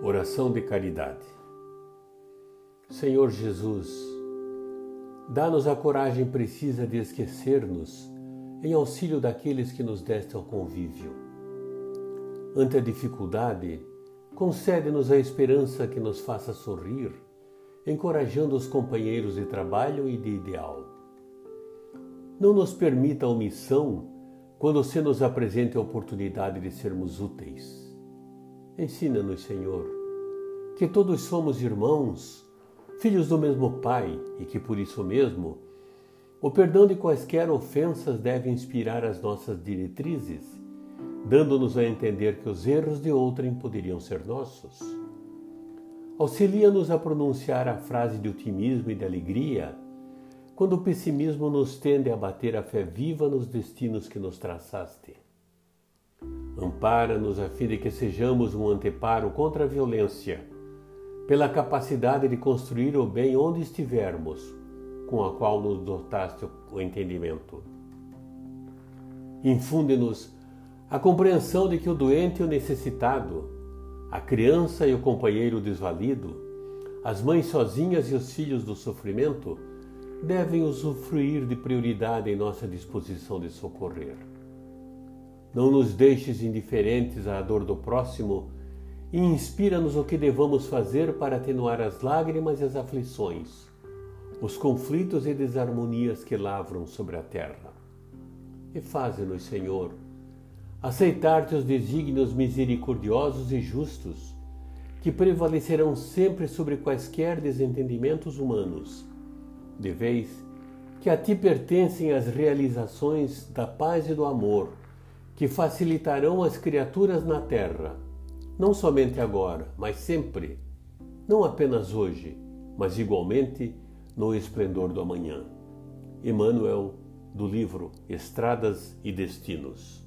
Oração de caridade. Senhor Jesus, dá-nos a coragem precisa de esquecer-nos em auxílio daqueles que nos deste ao convívio. Ante a dificuldade, concede-nos a esperança que nos faça sorrir, encorajando os companheiros de trabalho e de ideal. Não nos permita omissão quando se nos apresente a oportunidade de sermos úteis Ensina-nos, Senhor, que todos somos irmãos, filhos do mesmo Pai e que por isso mesmo o perdão de quaisquer ofensas deve inspirar as nossas diretrizes, dando-nos a entender que os erros de outrem poderiam ser nossos. Auxilia-nos a pronunciar a frase de otimismo e de alegria quando o pessimismo nos tende a bater a fé viva nos destinos que nos traçaste. Ampara-nos a fim de que sejamos um anteparo contra a violência, pela capacidade de construir o bem onde estivermos, com a qual nos dotaste o entendimento. Infunde-nos a compreensão de que o doente e o necessitado, a criança e o companheiro desvalido, as mães sozinhas e os filhos do sofrimento devem usufruir de prioridade em nossa disposição de socorrer. Não nos deixes indiferentes à dor do próximo e inspira-nos o que devamos fazer para atenuar as lágrimas e as aflições, os conflitos e desarmonias que lavram sobre a terra. E faze-nos, Senhor, aceitar teus desígnios misericordiosos e justos, que prevalecerão sempre sobre quaisquer desentendimentos humanos, de vez que a ti pertencem as realizações da paz e do amor que facilitarão as criaturas na terra, não somente agora, mas sempre, não apenas hoje, mas igualmente no esplendor do amanhã. Emmanuel, do livro Estradas e Destinos.